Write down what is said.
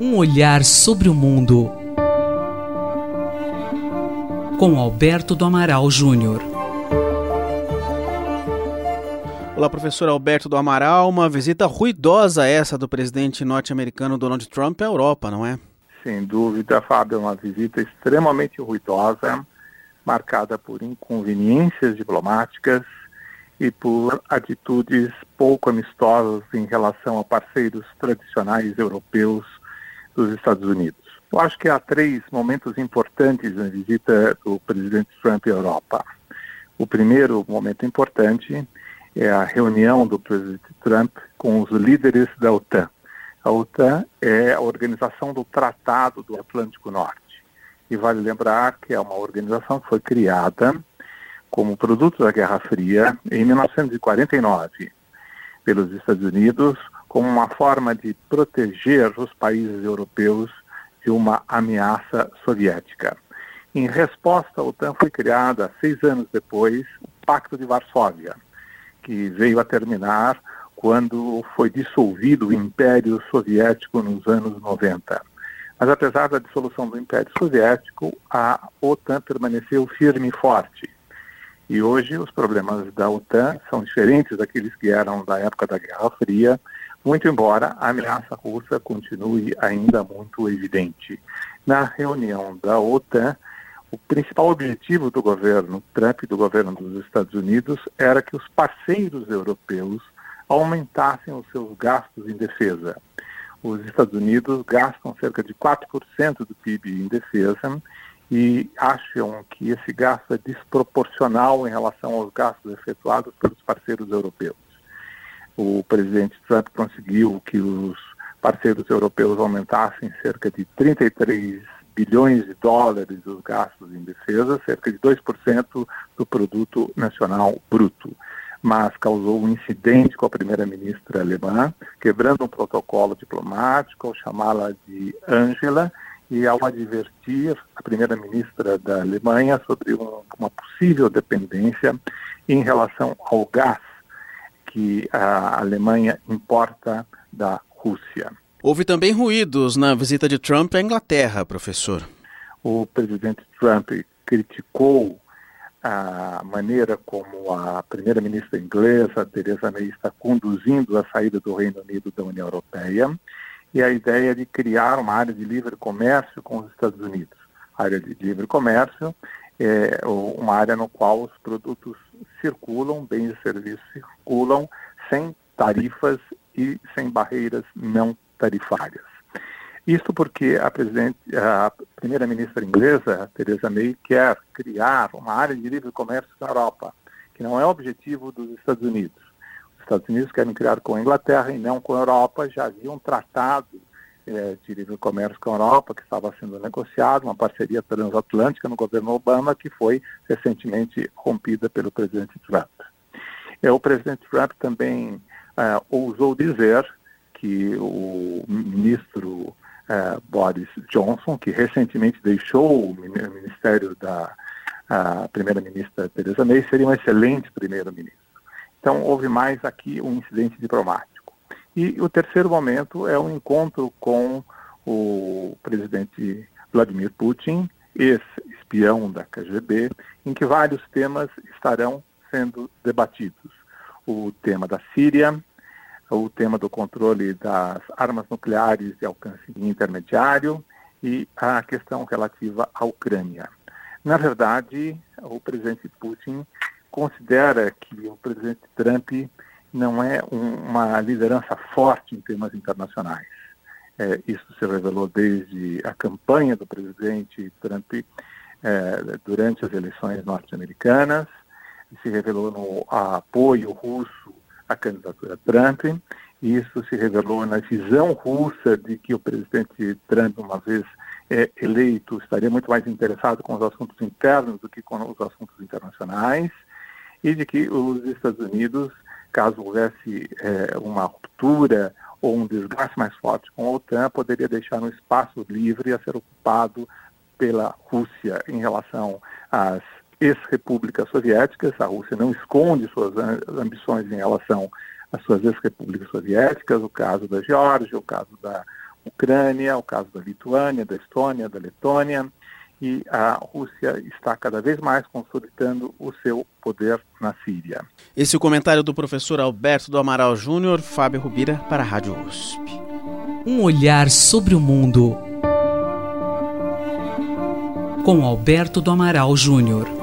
Um olhar sobre o mundo com Alberto do Amaral Júnior. Olá, professor Alberto do Amaral. Uma visita ruidosa essa do presidente norte-americano Donald Trump à Europa, não é? Sem dúvida, Fábio, é uma visita extremamente ruidosa, marcada por inconveniências diplomáticas e por atitudes pouco amistosas em relação a parceiros tradicionais europeus dos Estados Unidos. Eu acho que há três momentos importantes na visita do presidente Trump à Europa. O primeiro momento importante é a reunião do presidente Trump com os líderes da OTAN. A OTAN é a organização do Tratado do Atlântico Norte. E vale lembrar que é uma organização que foi criada como produto da Guerra Fria em 1949 pelos Estados Unidos como uma forma de proteger os países europeus de uma ameaça soviética. Em resposta, a OTAN foi criada seis anos depois o Pacto de Varsóvia, que veio a terminar quando foi dissolvido o Império Soviético nos anos 90. Mas apesar da dissolução do Império Soviético, a OTAN permaneceu firme e forte. E hoje os problemas da OTAN são diferentes daqueles que eram da época da Guerra Fria, muito embora a ameaça russa continue ainda muito evidente. Na reunião da OTAN, o principal objetivo do governo Trump e do governo dos Estados Unidos era que os parceiros europeus aumentassem os seus gastos em defesa. Os Estados Unidos gastam cerca de 4% do PIB em defesa e acham que esse gasto é desproporcional em relação aos gastos efetuados pelos parceiros europeus. O presidente Trump conseguiu que os parceiros europeus aumentassem cerca de 33 bilhões de dólares os gastos em defesa, cerca de 2% do produto nacional bruto. Mas causou um incidente com a primeira-ministra alemã, quebrando um protocolo diplomático ao chamá-la de Angela e ao advertir a primeira-ministra da Alemanha sobre um, uma possível dependência em relação ao gás que a Alemanha importa da Rússia. Houve também ruídos na visita de Trump à Inglaterra, professor. O presidente Trump criticou a maneira como a primeira-ministra inglesa, Theresa May, está conduzindo a saída do Reino Unido da União Europeia e a ideia de criar uma área de livre comércio com os Estados Unidos. Área de livre comércio é uma área no qual os produtos circulam, bens e serviços circulam sem tarifas e sem barreiras não tarifárias. Isso porque a, a primeira-ministra inglesa, Theresa May, quer criar uma área de livre comércio na Europa, que não é objetivo dos Estados Unidos. Os Estados Unidos querem criar com a Inglaterra e não com a Europa. Já havia um tratado é, de livre comércio com a Europa que estava sendo negociado, uma parceria transatlântica no governo Obama, que foi recentemente rompida pelo presidente Trump. O presidente Trump também é, ousou dizer que o ministro é, Boris Johnson, que recentemente deixou o ministério da primeira-ministra Theresa May, seria um excelente primeiro-ministro. Então, houve mais aqui um incidente diplomático. E o terceiro momento é um encontro com o presidente Vladimir Putin, ex-espião da KGB, em que vários temas estarão sendo debatidos. O tema da Síria, o tema do controle das armas nucleares de alcance intermediário e a questão relativa à Ucrânia. Na verdade, o presidente Putin considera que o presidente Trump não é um, uma liderança forte em temas internacionais. É, isso se revelou desde a campanha do presidente Trump é, durante as eleições norte-americanas, se revelou no apoio russo a candidatura Trump. E isso se revelou na visão russa de que o presidente Trump, uma vez é, eleito, estaria muito mais interessado com os assuntos internos do que com os assuntos internacionais, e de que os Estados Unidos, caso houvesse é, uma ruptura ou um desgaste mais forte com a OTAN, poderia deixar um espaço livre a ser ocupado pela Rússia em relação às ex-repúblicas soviéticas. A Rússia não esconde suas ambições em relação as suas ex-repúblicas soviéticas, o caso da Geórgia, o caso da Ucrânia, o caso da Lituânia, da Estônia, da Letônia, e a Rússia está cada vez mais consolidando o seu poder na Síria. Esse é o comentário do professor Alberto do Amaral Júnior, Fábio Rubira, para a Rádio USP. Um olhar sobre o mundo com Alberto do Amaral Júnior.